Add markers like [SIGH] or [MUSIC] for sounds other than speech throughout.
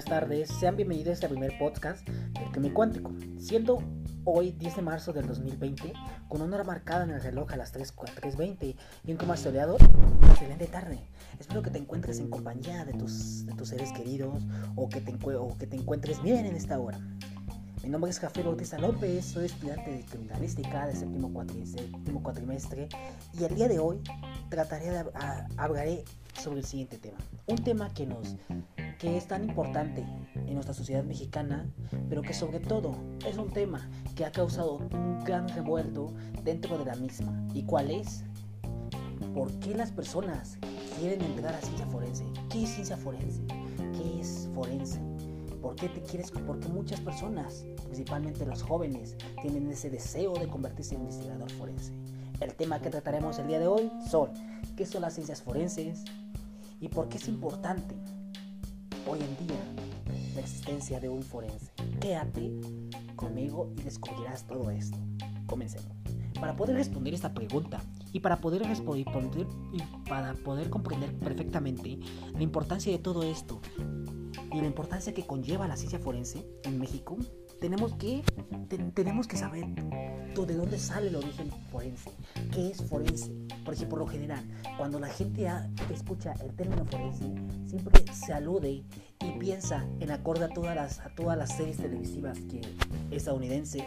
buenas tardes, sean bienvenidos a este primer podcast del Químico Cuántico, siendo hoy 10 de marzo del 2020, con una hora marcada en el reloj a las 3.20 y un clima soleado, excelente tarde. Espero que te encuentres en compañía de tus, de tus seres queridos o que, te, o que te encuentres bien en esta hora. Mi nombre es Jafé Bautista López, soy estudiante de criminalística de séptimo, séptimo cuatrimestre y el día de hoy trataré de, hablaré sobre el siguiente tema. Un tema que nos que es tan importante en nuestra sociedad mexicana, pero que sobre todo es un tema que ha causado un gran revuelto dentro de la misma. ¿Y cuál es? ¿Por qué las personas quieren entrar a ciencia forense? ¿Qué es ciencia forense? ¿Qué es forense? ¿Por qué te quieres? Porque muchas personas, principalmente los jóvenes, tienen ese deseo de convertirse en investigador forense. El tema que trataremos el día de hoy son qué son las ciencias forenses y por qué es importante hoy en día la existencia de un forense. Quédate conmigo y descubrirás todo esto. Comencemos. Para poder responder esta pregunta y para poder responder y para poder comprender perfectamente la importancia de todo esto y la importancia que conlleva la ciencia forense en México, tenemos que, tenemos que saber de dónde sale el origen forense, qué es forense. Porque por lo general, cuando la gente escucha el término forense, siempre se alude y piensa en acorde a todas las, a todas las series televisivas que, estadounidenses,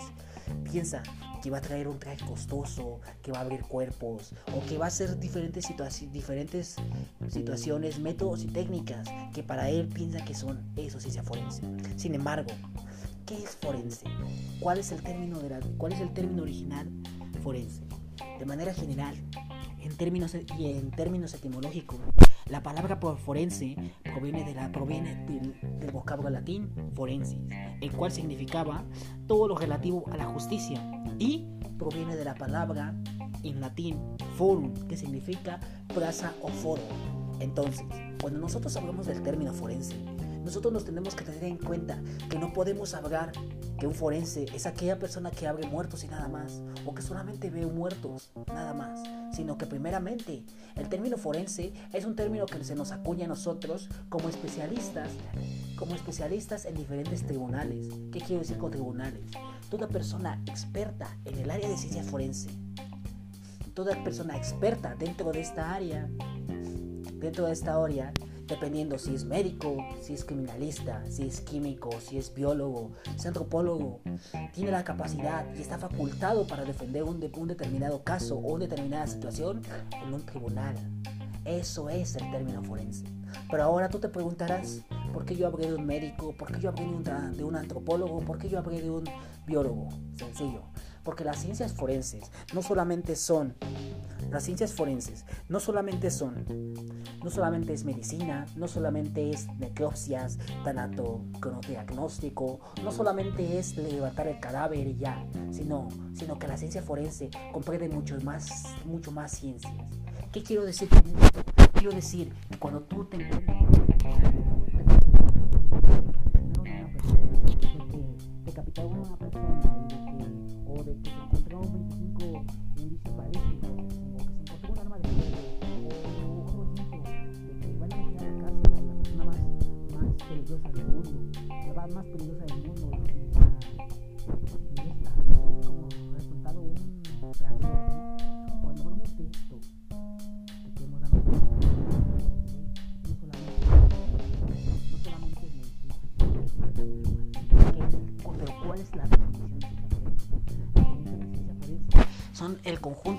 piensa que va a traer un traje costoso, que va a abrir cuerpos, o que va a hacer diferentes, diferentes situaciones, métodos y técnicas que para él piensa que son eso, ciencia forense. Sin embargo, ¿Qué es forense? ¿Cuál es el término, de la, cuál es el término original forense? De manera general, en términos, y en términos etimológicos, la palabra forense proviene, de la, proviene del, del vocablo latín forensis, el cual significaba todo lo relativo a la justicia, y proviene de la palabra en latín forum, que significa plaza o foro. Entonces, cuando nosotros hablamos del término forense, nosotros nos tenemos que tener en cuenta que no podemos hablar que un forense es aquella persona que abre muertos y nada más, o que solamente ve muertos, nada más, sino que primeramente el término forense es un término que se nos acuña a nosotros como especialistas, como especialistas en diferentes tribunales. ¿Qué quiero decir con tribunales? Toda persona experta en el área de ciencia forense, toda persona experta dentro de esta área, dentro de esta área, dependiendo si es médico, si es criminalista, si es químico, si es biólogo, si es antropólogo, tiene la capacidad y está facultado para defender un, un determinado caso o una determinada situación en un tribunal. Eso es el término forense. Pero ahora tú te preguntarás, ¿por qué yo hablé de un médico? ¿Por qué yo hablé de un, de un antropólogo? ¿Por qué yo hablé de un biólogo? Sencillo. Porque las ciencias forenses no solamente son las ciencias forenses no solamente son, no solamente es medicina, no solamente es necropsias, tanato, diagnóstico, no solamente es levantar el cadáver y ya, sino, sino que la ciencia forense comprende mucho más, mucho más ciencias. ¿Qué quiero decir con esto? Quiero decir que cuando tú te encuentras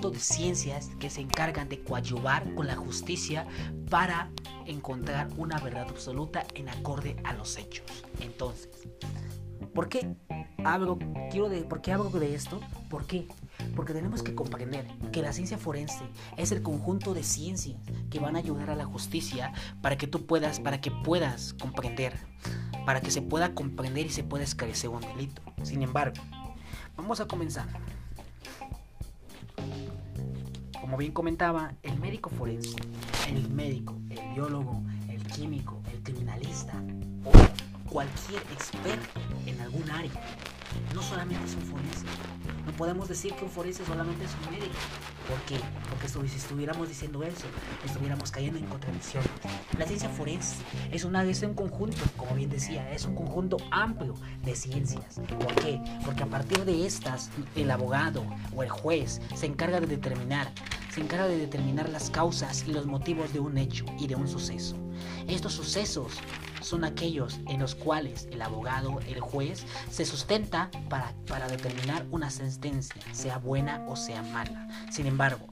conjunto de ciencias que se encargan de coadyuvar con la justicia para encontrar una verdad absoluta en acorde a los hechos. Entonces, ¿por qué hablo, quiero de, ¿por qué hablo de esto? ¿Por qué? Porque tenemos que comprender que la ciencia forense es el conjunto de ciencias que van a ayudar a la justicia para que tú puedas, para que puedas comprender, para que se pueda comprender y se pueda esclarecer un delito. Sin embargo, vamos a comenzar. Como bien comentaba, el médico forense, el médico, el biólogo, el químico, el criminalista o cualquier experto en algún área, no solamente es un forense. No podemos decir que un forense solamente es un médico. ¿Por qué? Porque si estuviéramos diciendo eso, estuviéramos cayendo en contradicciones. La ciencia forense es, una, es un conjunto, como bien decía, es un conjunto amplio de ciencias. ¿Por qué? Porque a partir de estas, el abogado o el juez se encarga de determinar se encarga de determinar las causas y los motivos de un hecho y de un suceso. Estos sucesos son aquellos en los cuales el abogado, el juez, se sustenta para, para determinar una sentencia, sea buena o sea mala. Sin embargo,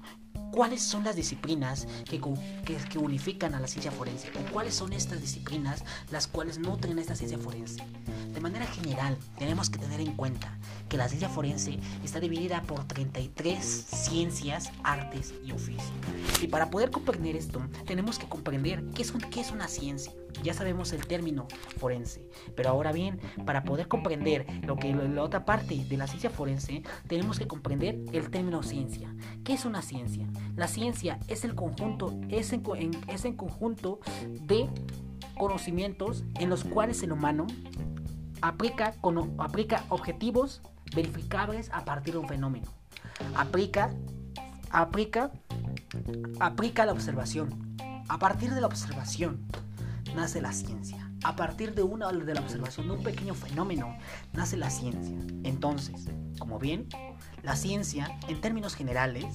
cuáles son las disciplinas que, que, unifican a la ciencia forense o cuáles son estas disciplinas las cuales nutren esta ciencia forense. De manera general, tenemos que tener en cuenta que la ciencia forense está dividida por 33 ciencias, artes y oficios. Y para poder comprender esto, tenemos que comprender qué es, qué es una ciencia. Ya sabemos el término forense, pero ahora bien, para poder comprender lo que la otra parte de la ciencia forense, tenemos que comprender el término ciencia. ¿Qué es una ciencia? La ciencia es el conjunto, es en, es en conjunto de conocimientos en los cuales el humano aplica, con, aplica objetivos verificables a partir de un fenómeno. Aplica, aplica, aplica la observación. A partir de la observación nace la ciencia. A partir de una de la observación de un pequeño fenómeno nace la ciencia. Entonces, como bien, la ciencia, en términos generales,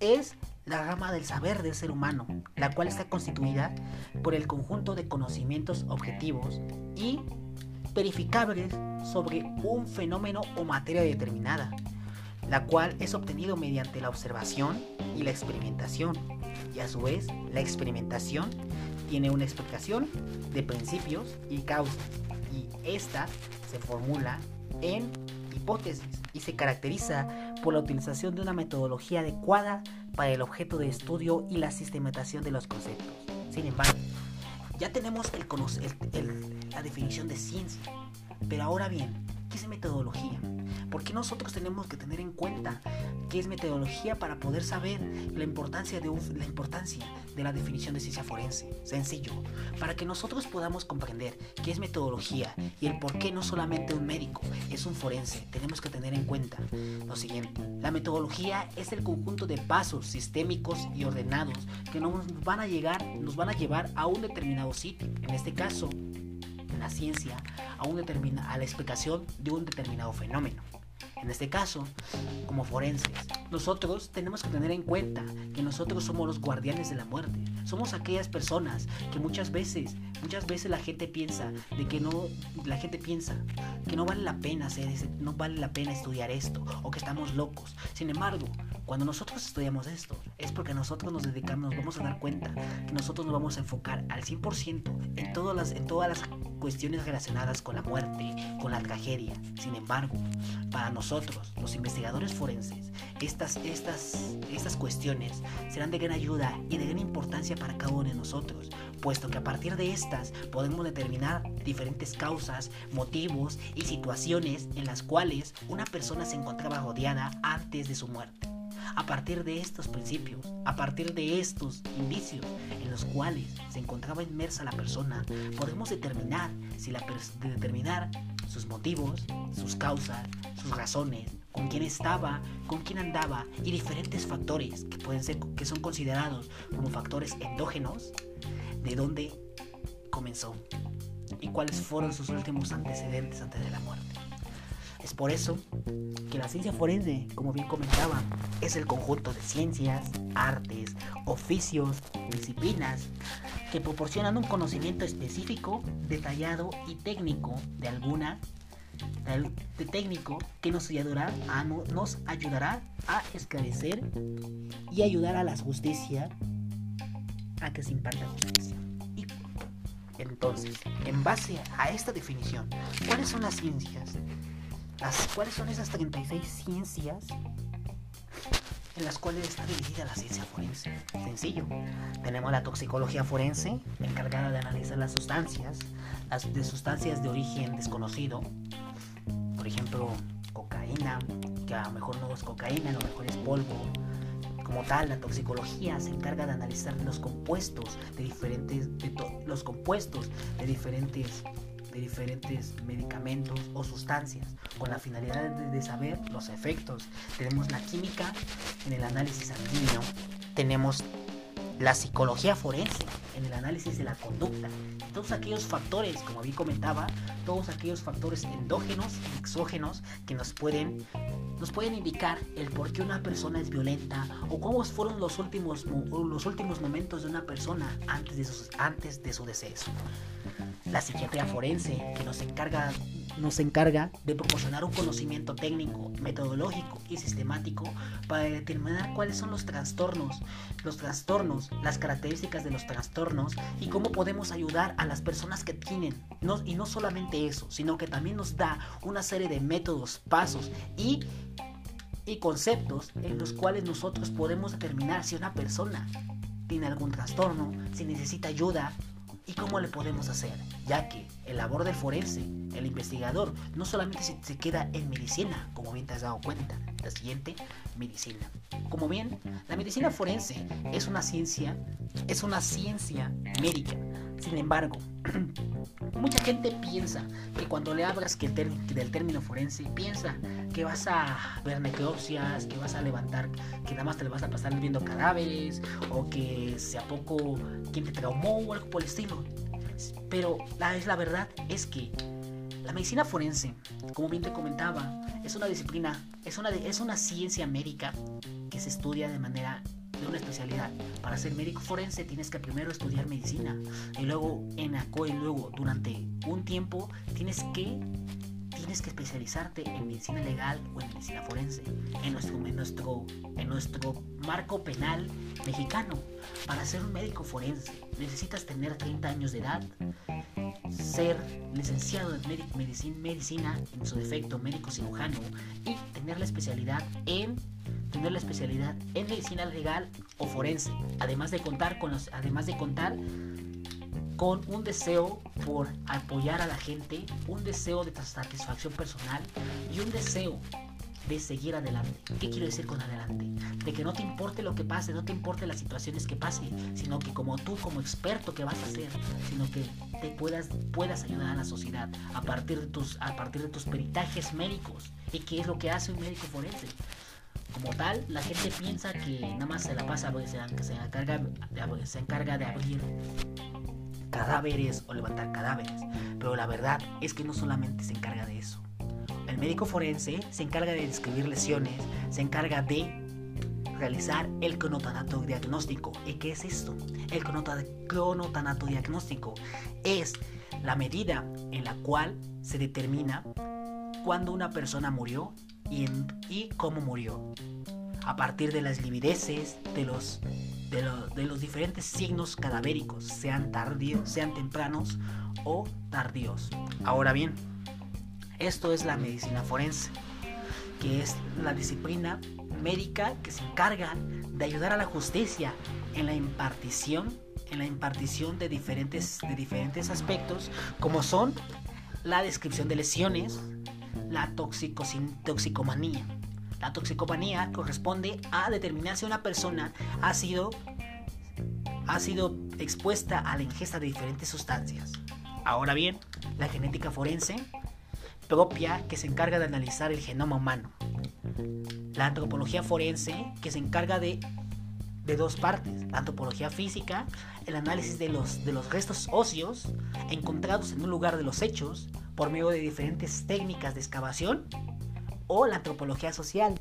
es la rama del saber del ser humano, la cual está constituida por el conjunto de conocimientos objetivos y verificables sobre un fenómeno o materia determinada, la cual es obtenido mediante la observación y la experimentación. Y a su vez, la experimentación tiene una explicación de principios y causas, y esta se formula en hipótesis y se caracteriza por la utilización de una metodología adecuada para el objeto de estudio y la sistematización de los conceptos. Sin embargo, ya tenemos la definición de ciencia, pero ahora bien, ¿qué es metodología? Porque nosotros tenemos que tener en cuenta qué es metodología para poder saber la importancia de, la importancia de la definición de ciencia forense. Sencillo, para que nosotros podamos comprender qué es metodología y el por qué no solamente un médico es un forense, tenemos que tener en cuenta lo siguiente. La metodología es el conjunto de pasos sistémicos y ordenados que nos van a llegar, nos van a llevar a un determinado sitio. En este caso, la ciencia a, un a la explicación de un determinado fenómeno. En este caso, como forenses, nosotros tenemos que tener en cuenta que nosotros somos los guardianes de la muerte. Somos aquellas personas que muchas veces, muchas veces la gente piensa de que no, la gente piensa que no vale la pena hacer no vale la pena estudiar esto o que estamos locos. Sin embargo, cuando nosotros estudiamos esto, es porque nosotros nos dedicamos, nos vamos a dar cuenta que nosotros nos vamos a enfocar al 100% en todas las, en todas las cuestiones relacionadas con la muerte, con la tragedia. Sin embargo, para nosotros, los investigadores forenses, estas, estas, estas cuestiones serán de gran ayuda y de gran importancia para cada uno de nosotros, puesto que a partir de estas podemos determinar diferentes causas, motivos y situaciones en las cuales una persona se encontraba rodeada antes de su muerte. A partir de estos principios, a partir de estos indicios en los cuales se encontraba inmersa la persona, podemos determinar si la determinar sus motivos, sus causas, sus razones, con quién estaba, con quién andaba y diferentes factores que pueden ser que son considerados como factores endógenos de dónde comenzó y cuáles fueron sus últimos antecedentes antes de la muerte. Es por eso que la ciencia forense, como bien comentaba, es el conjunto de ciencias, artes, oficios, disciplinas que proporcionan un conocimiento específico, detallado y técnico de alguna de técnico que nos ayudará a, nos ayudará a esclarecer y ayudar a la justicia a que se imparta justicia. Y entonces, en base a esta definición, ¿cuáles son las ciencias? ¿Cuáles son esas 36 ciencias en las cuales está dividida la ciencia forense? Sencillo. Tenemos la toxicología forense, encargada de analizar las sustancias, las de sustancias de origen desconocido. Por ejemplo, cocaína, que a lo mejor no es cocaína, a lo mejor es polvo. Como tal, la toxicología se encarga de analizar los compuestos de diferentes, los compuestos de diferentes de diferentes medicamentos o sustancias con la finalidad de, saber los efectos. Tenemos la química en el análisis sanguíneo, tenemos la psicología forense en el análisis de la conducta. Todos aquellos factores, como bien comentaba, todos aquellos factores endógenos y exógenos que nos pueden nos pueden indicar el por qué una persona es violenta o cómo fueron los últimos, los últimos momentos de una persona antes de, su, antes de su deceso. La psiquiatría forense, que nos encarga, nos encarga de proporcionar un conocimiento técnico, metodológico y sistemático para determinar cuáles son los trastornos, los trastornos, las características de los trastornos y cómo podemos ayudar a las personas que tienen. No, y no solamente eso, sino que también nos da una serie de métodos, pasos y y conceptos en los cuales nosotros podemos determinar si una persona tiene algún trastorno, si necesita ayuda y cómo le podemos hacer, ya que el labor del forense, el investigador, no solamente se, queda en medicina, como bien te has dado cuenta, la siguiente, medicina. Como bien, la medicina forense es una ciencia, es una ciencia médica. Sin embargo, [CLEARS THROAT] mucha gente piensa que cuando le hablas que del término forense, piensa que vas a ver necropsias, que vas a levantar, que nada más te vas a pasar viendo cadáveres, o que sea poco quien te traumó o algo por el estilo. Pero la, es la verdad es que la medicina forense, como bien te comentaba, es una disciplina, es una, es una ciencia médica que se estudia de manera de una especialidad. Para ser médico forense tienes que primero estudiar medicina y luego en ACO y luego durante un tiempo tienes que tienes que especializarte en medicina legal o en medicina forense, en nuestro, en nuestro, en nuestro marco penal mexicano. Para ser un médico forense necesitas tener 30 años de edad, ser licenciado en medicina, medicina, en su defecto médico cirujano, y tener la especialidad en tener la especialidad en medicina legal o forense, además de contar con los, además de contar con un deseo por apoyar a la gente, un deseo de satisfacción personal y un deseo de seguir adelante. ¿Qué quiero decir con adelante? De que no te importe lo que pase, no te importe las situaciones que pase, sino que como tú, como experto que vas a ser, sino que te puedas, puedas ayudar a la sociedad a partir de tus, a partir de tus peritajes médicos. ¿Y qué es lo que hace un médico forense? Como tal, la gente piensa que nada más se la pasa, pues, se, se, encarga, se encarga de abrir cadáveres o levantar cadáveres. Pero la verdad es que no solamente se encarga de eso. El médico forense se encarga de describir lesiones, se encarga de realizar el cronotanato diagnóstico. ¿Y qué es esto? El cronotanato diagnóstico es la medida en la cual se determina cuándo una persona murió y, y cómo murió. A partir de las livideces, de los, de, de los diferentes signos cadavéricos, sean tardíos, sean tempranos o tardíos. Ahora bien, esto es la medicina forense, que es la disciplina médica que se encarga de ayudar a la justicia en la impartición, en la impartición de diferentes, de diferentes aspectos, como son la descripción de lesiones, la toxicomanía. La toxicomanía corresponde a determinar si una persona ha sido, ha sido expuesta a la ingesta de diferentes sustancias. Ahora bien, la genética forense propia que se encarga de analizar el genoma humano. La antropología forense que se encarga de, de dos partes. La antropología física, el análisis de los, de los restos óseos encontrados en un lugar de los hechos por medio de diferentes técnicas de excavación. O la antropología social,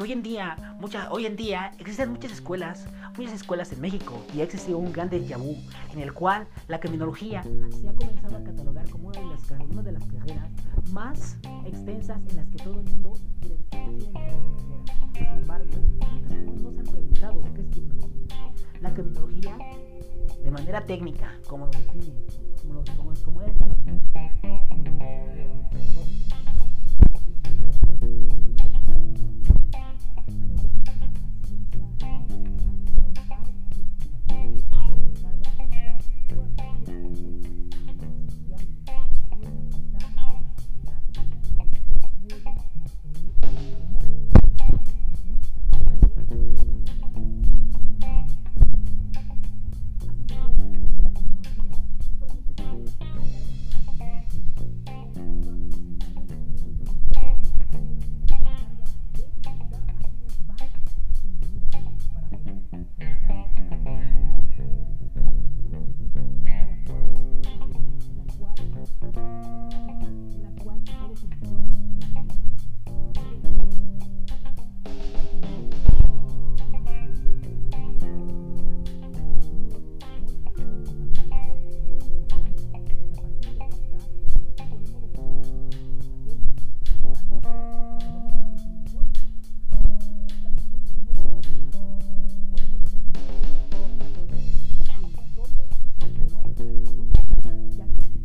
Porque hoy en día, mucha, hoy en día existen muchas escuelas, muchas escuelas en México y ha existido un gran déjà vu en el cual la criminología se ha comenzado a catalogar como una de las, una de las carreras más extensas en las que todo el mundo quiere, quiere carrera. Sin embargo, no, se han preguntado qué es criminología. La criminología, de manera técnica, como lo define, como, lo, como, como es yeah.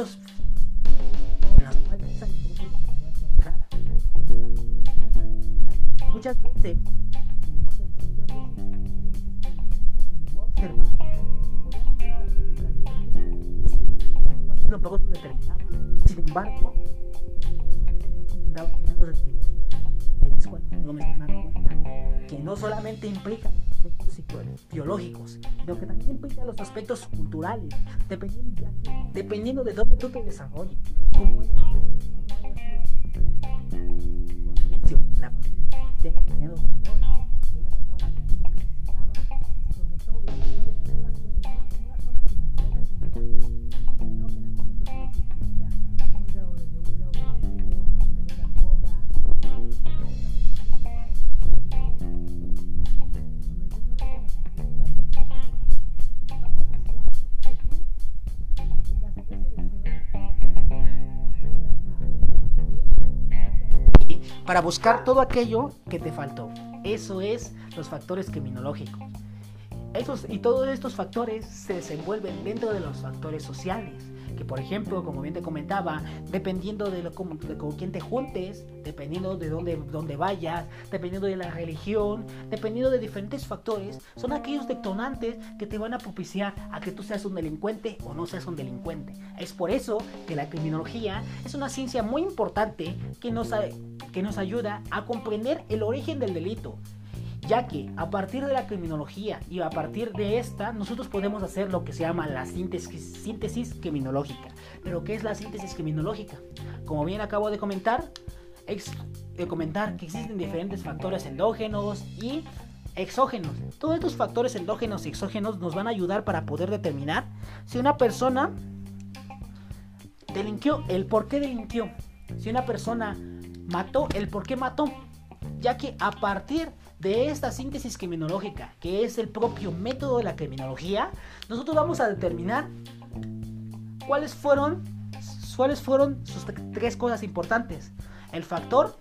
Aspectos muchas veces. Sin embargo que no solamente implica aspectos biológicos, sino que también implica los aspectos culturales, dependiendo, dependiendo de dónde tú te desarrolles, cómo hayas tu la familia, tenga tenido valores. Para buscar todo aquello que te faltó. Eso es los factores criminológicos. Esos, y todos estos factores se desenvuelven dentro de los factores sociales que por ejemplo, como bien te comentaba, dependiendo de, lo, con, quién te juntes, dependiendo de dónde, dónde vayas, dependiendo de la religión, dependiendo de diferentes factores, son aquellos detonantes que te van a propiciar a que tú seas un delincuente o no seas un delincuente. Es por eso que la criminología es una ciencia muy importante que nos, que nos ayuda a comprender el origen del delito ya que a partir de la criminología y a partir de esta nosotros podemos hacer lo que se llama la síntesis, criminológica. Pero ¿qué es la síntesis criminológica? Como bien acabo de comentar, de comentar que existen diferentes factores endógenos y exógenos. Todos estos factores endógenos y exógenos nos van a ayudar para poder determinar si una persona delinquió, el por qué delinquió. Si una persona mató, el por qué mató. Ya que a partir de esta síntesis criminológica, que es el propio método de la criminología, nosotros vamos a determinar cuáles fueron, cuáles fueron sus tres cosas importantes. El factor,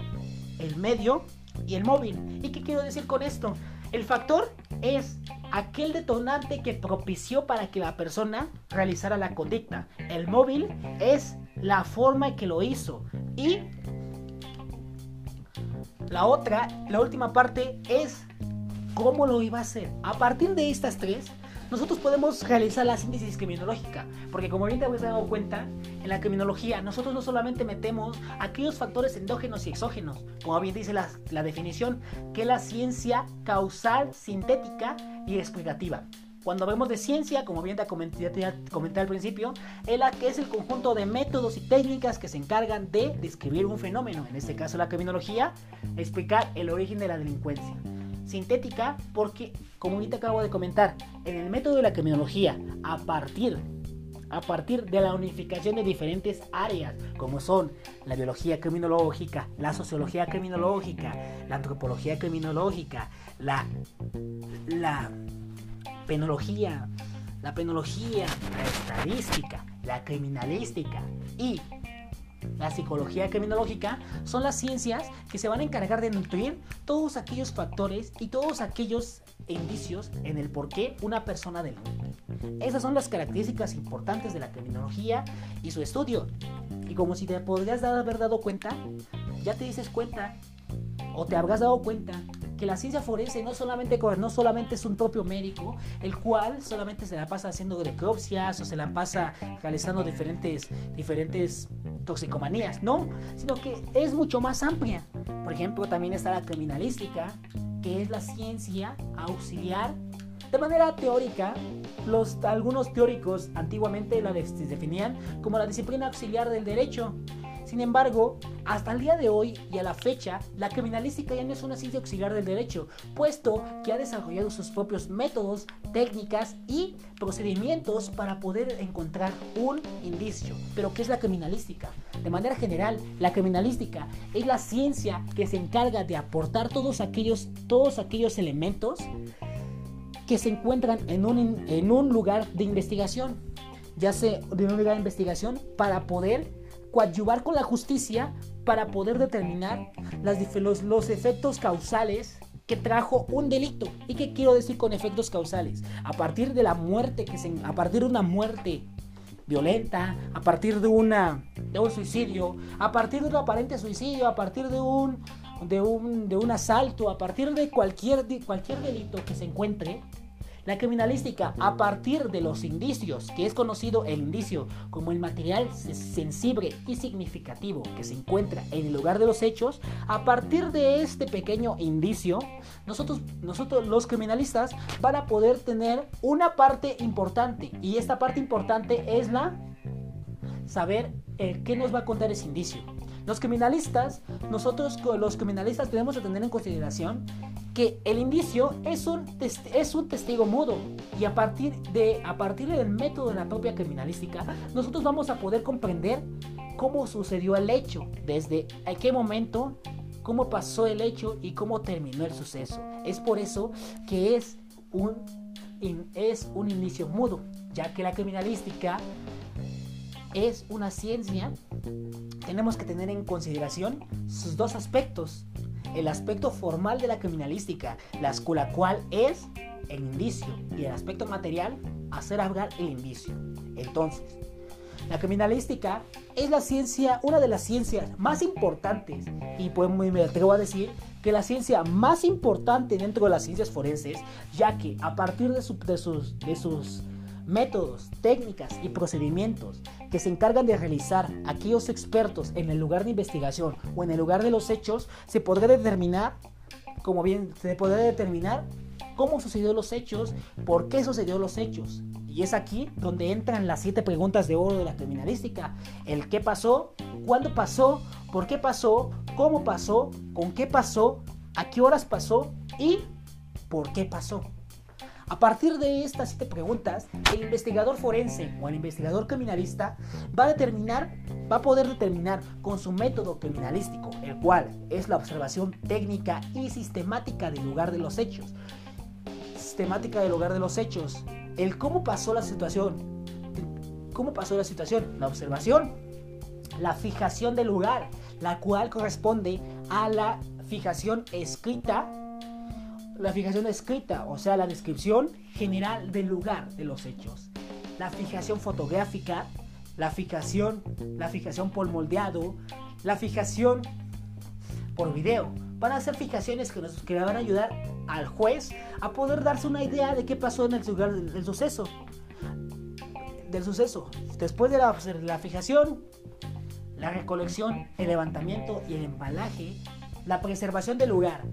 el medio y el móvil. ¿Y qué quiero decir con esto? El factor es aquel detonante que propició para que la persona realizara la conducta. El móvil es la forma en que lo hizo. Y la otra, la última parte es cómo lo iba a hacer. A partir de estas tres, nosotros podemos realizar la síntesis criminológica, porque como bien te habéis dado cuenta, en la criminología nosotros no solamente metemos aquellos factores endógenos y exógenos, como bien dice la, la definición, que es la ciencia causal, sintética y explicativa. Cuando hablamos de ciencia, como bien te comenté, al principio, es la que es el conjunto de métodos y técnicas que se encargan de describir un fenómeno, en este caso la criminología, explicar el origen de la delincuencia. Sintética porque, como bien te acabo de comentar, en el método de la criminología, a partir a partir de la unificación de diferentes áreas, como son la biología criminológica, la sociología criminológica, la antropología criminológica, la, la penología, la penología, la estadística, la criminalística y la psicología criminológica son las ciencias que se van a encargar de nutrir todos aquellos factores y todos aquellos indicios en el por qué una persona delinque. Esas son las características importantes de la criminología y su estudio. Y como si te podrías haber dado cuenta, ya te dices cuenta o te habrás dado cuenta que la ciencia forense no solamente, no solamente es un propio médico, el cual solamente se la pasa haciendo necropsias o se la pasa realizando diferentes, diferentes toxicomanías, no, sino que es mucho más amplia. Por ejemplo, también está la criminalística, que es la ciencia auxiliar. De manera teórica, los, algunos teóricos antiguamente la definían como la disciplina auxiliar del derecho, sin embargo, hasta el día de hoy y a la fecha, la criminalística ya no es una ciencia auxiliar del derecho, puesto que ha desarrollado sus propios métodos, técnicas y procedimientos para poder encontrar un indicio. Pero, ¿qué es la criminalística? De manera general, la criminalística es la ciencia que se encarga de aportar todos aquellos, todos aquellos elementos que se encuentran en un, en un lugar de investigación, ya sea de un lugar de investigación para poder coadyuvar con la justicia para poder determinar los, efectos causales que trajo un delito. ¿Y qué quiero decir con efectos causales? A partir de la muerte, que se, a partir de una muerte violenta, a partir de, una, de un suicidio, a partir de un aparente suicidio, a partir de un, de un, de un asalto, a partir de cualquier, de cualquier delito que se encuentre, la criminalística, a partir de los indicios, que es conocido el indicio como el material sensible y significativo que se encuentra en el lugar de los hechos, a partir de este pequeño indicio, nosotros, nosotros los criminalistas van a poder tener una parte importante y esta parte importante es la saber eh, qué nos va a contar ese indicio. Los criminalistas, nosotros los criminalistas tenemos que tener en consideración que el indicio es un, es un testigo mudo y a partir, de, a partir del método de la propia criminalística nosotros vamos a poder comprender cómo sucedió el hecho, desde a qué momento, cómo pasó el hecho y cómo terminó el suceso. Es por eso que es un, es un inicio mudo, ya que la criminalística es una ciencia tenemos que tener en consideración sus dos aspectos. El aspecto formal de la criminalística, la, cual es el indicio, y el aspecto material, hacer hablar el indicio. Entonces, la criminalística es la ciencia, una de las ciencias más importantes, y pues me atrevo a decir que la ciencia más importante dentro de las ciencias forenses, ya que a partir de sus métodos, técnicas y procedimientos que se encargan de realizar aquellos expertos en el lugar de investigación o en el lugar de los hechos, se podrá determinar, como bien se podrá determinar cómo sucedió los hechos, por qué sucedió los hechos. Y es aquí donde entran las siete preguntas de oro de la criminalística. El qué pasó, cuándo pasó, por qué pasó, cómo pasó, con qué pasó, a qué horas pasó y por qué pasó. A partir de estas siete preguntas, el investigador forense o el investigador criminalista va a determinar, va a poder determinar con su método criminalístico, el cual es la observación técnica y sistemática del lugar de los hechos. Sistemática del lugar de los hechos. El cómo pasó la situación. ¿Cómo pasó la situación? La observación. La fijación del lugar, la cual corresponde a la fijación escrita la fijación escrita, o sea, la descripción general del lugar de los hechos. La fijación fotográfica, la fijación, la fijación por moldeado, la fijación por video. Van a ser fijaciones que, nos, que van a ayudar al juez a poder darse una idea de qué pasó en el lugar del, suceso. Del suceso. Después de la, la fijación, la recolección, el levantamiento y el embalaje, la preservación del lugar,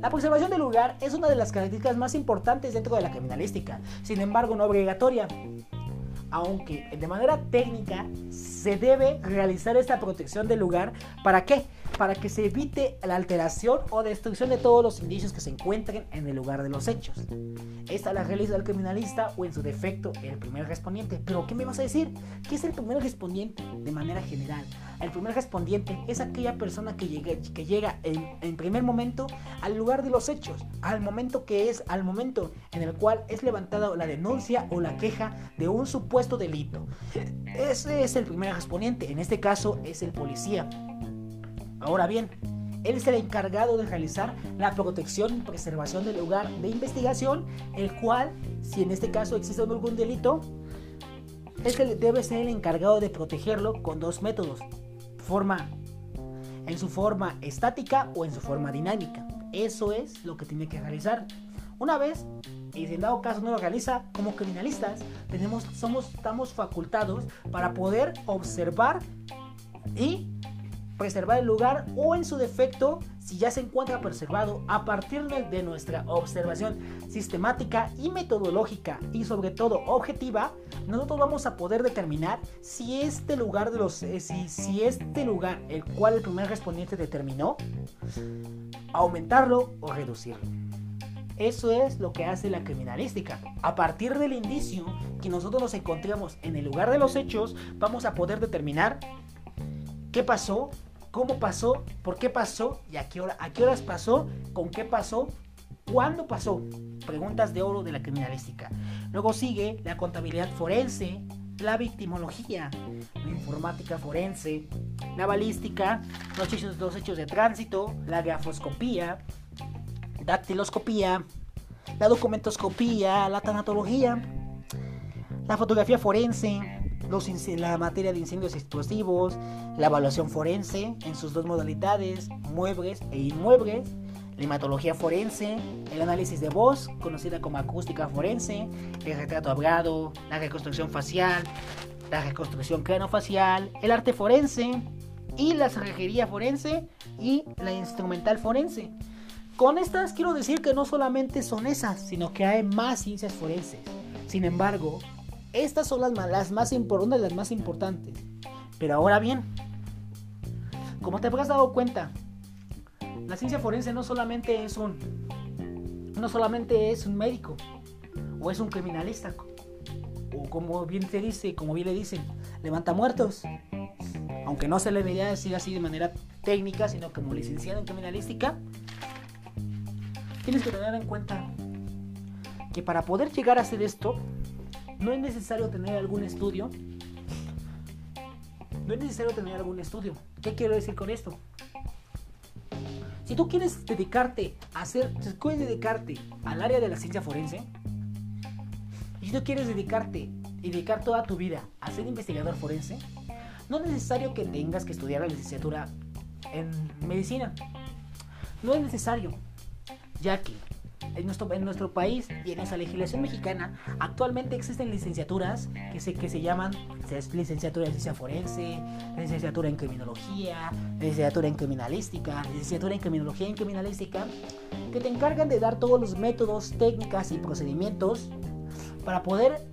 la preservación del lugar es una de las características más importantes dentro de la criminalística, sin embargo no obligatoria. Aunque de manera técnica se debe realizar esta protección del lugar, ¿para qué? Para que se evite la alteración o destrucción de todos los indicios que se encuentren en el lugar de los hechos. Esta la realiza el criminalista o en su defecto el primer respondiente. Pero ¿qué me vas a decir? ¿Qué es el primer respondiente de manera general? El primer respondiente es aquella persona que llega, que llega en, en primer momento al lugar de los hechos, al momento que es, al momento en el cual es levantada la denuncia o la queja de un supuesto delito. Ese es el primer respondiente, en este caso es el policía. Ahora bien, él es el encargado de realizar la protección y preservación del lugar de investigación, el cual, si en este caso existe algún delito, él debe ser el encargado de protegerlo con dos métodos, forma, en su forma estática o en su forma dinámica. Eso es lo que tiene que realizar. Una vez, y si en dado caso no lo realiza, como criminalistas, tenemos, somos, estamos facultados para poder observar y preservar el lugar o en su defecto, si ya se encuentra preservado, a partir de, nuestra observación sistemática y metodológica y sobre todo objetiva, nosotros vamos a poder determinar si este lugar de los eh, si, si este lugar el cual el primer respondiente determinó aumentarlo o reducirlo. Eso es lo que hace la criminalística. A partir del indicio que nosotros nos encontramos en el lugar de los hechos, vamos a poder determinar qué pasó cómo pasó, por qué pasó y a qué, hora, a qué horas pasó, con qué pasó, cuándo pasó. Preguntas de oro de la criminalística. Luego sigue la contabilidad forense, la victimología, la informática forense, la balística, los hechos, los hechos de tránsito, la grafoscopía, dactiloscopía, la documentoscopía, la tanatología, la fotografía forense, la materia de incendios explosivos, la evaluación forense en sus dos modalidades, muebles e inmuebles, la hematología forense, el análisis de voz, conocida como acústica forense, el retrato hablado, la reconstrucción facial, la reconstrucción cranofacial, el arte forense y la cerrajería forense y la instrumental forense. Con estas quiero decir que no solamente son esas, sino que hay más ciencias forenses. Sin embargo, estas son las, más importantes, las más importantes. Pero ahora bien, como te habrás dado cuenta, la ciencia forense no solamente es un no solamente es un médico o es un criminalista o como bien se dice, como bien le dicen, levanta muertos. Aunque no se le debería decir así de manera técnica, sino como licenciado en criminalística, tienes que tener en cuenta que para poder llegar a hacer esto, no es necesario tener algún estudio No es necesario tener algún estudio. ¿Qué quiero decir con esto? Si tú quieres dedicarte a hacer, si quieres dedicarte al área de la ciencia forense, y si tú quieres dedicarte y dedicar toda tu vida a ser investigador forense, no es necesario que tengas que estudiar la licenciatura en medicina. No es necesario, ya que en nuestro, en nuestro país y en esa legislación mexicana actualmente existen licenciaturas que se, que se llaman licenciatura en ciencia forense, licenciatura en criminología, licenciatura en criminalística, licenciatura en criminología y criminalística, que te encargan de dar todos los métodos, técnicas y procedimientos para poder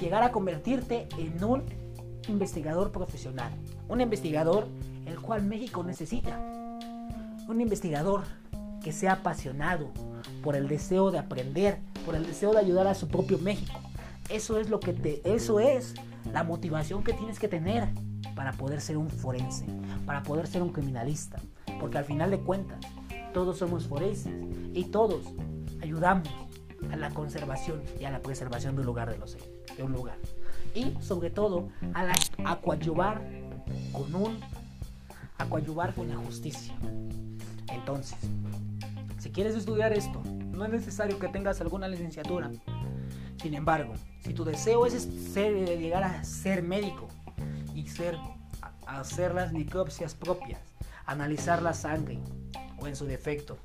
llegar a convertirte en un investigador profesional, un investigador el cual México necesita, un investigador que sea apasionado por el deseo de aprender, por el deseo de ayudar a su propio México. Eso es lo que te, eso es la motivación que tienes que tener para poder ser un forense, para poder ser un criminalista, porque al final de cuentas todos somos forenses y todos ayudamos a la conservación y a la preservación de un lugar de, los, de un lugar y sobre todo a la, con un acuayuvar con la justicia. Entonces, quieres estudiar esto, no es necesario que tengas alguna licenciatura. Sin embargo, si tu deseo es ser, llegar a ser médico y hacer las necropsias propias, analizar la sangre o en su defecto,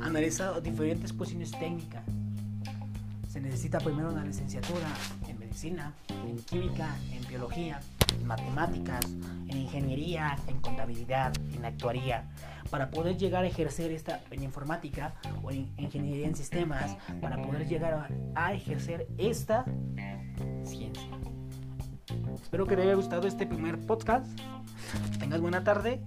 analizar diferentes cuestiones técnicas, se necesita primero una licenciatura en medicina, en química, en biología, en matemáticas, en ingeniería, en contabilidad, actuaría, para poder llegar a ejercer esta en informática o en ingeniería en sistemas, para poder llegar a, ejercer esta ciencia. Espero que te haya gustado este primer podcast. Tengas buena tarde.